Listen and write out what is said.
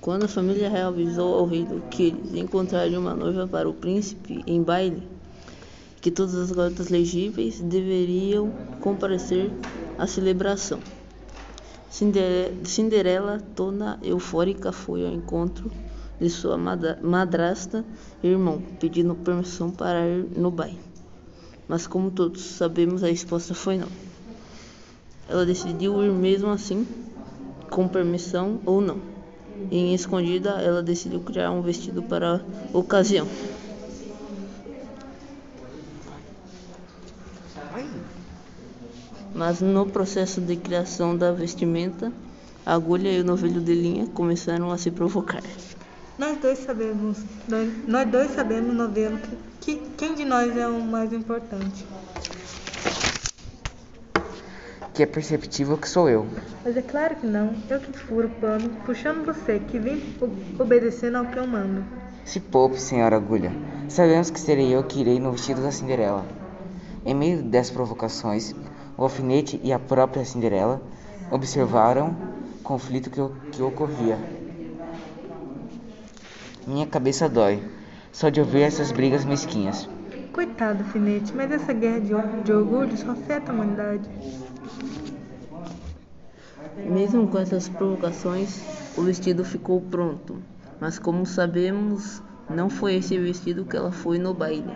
Quando a família real avisou ao rei que eles encontrariam uma noiva para o príncipe em baile, que todas as garotas legíveis deveriam comparecer à celebração. Cinderela, toda eufórica, foi ao encontro de sua madrasta e irmão, pedindo permissão para ir no baile. Mas, como todos sabemos, a resposta foi não. Ela decidiu ir mesmo assim, com permissão ou não. Em escondida, ela decidiu criar um vestido para a ocasião. Mas no processo de criação da vestimenta, a agulha e o novilho de linha começaram a se provocar. Nós dois sabemos, nós, nós dois sabemos, novelo, que, que quem de nós é o mais importante que é perceptível que sou eu. Mas é claro que não. Eu que furo o pano, puxando você, que vem obedecendo ao que eu mando. Se poupe, senhora agulha. Sabemos que serei eu que irei no vestido da Cinderela. Em meio dessas provocações, o alfinete e a própria Cinderela observaram o conflito que, que ocorria. Minha cabeça dói, só de ouvir essas brigas mesquinhas. Coitado, alfinete, mas essa guerra de, de orgulho só afeta a humanidade. Mesmo com essas provocações, o vestido ficou pronto, mas como sabemos, não foi esse vestido que ela foi no baile.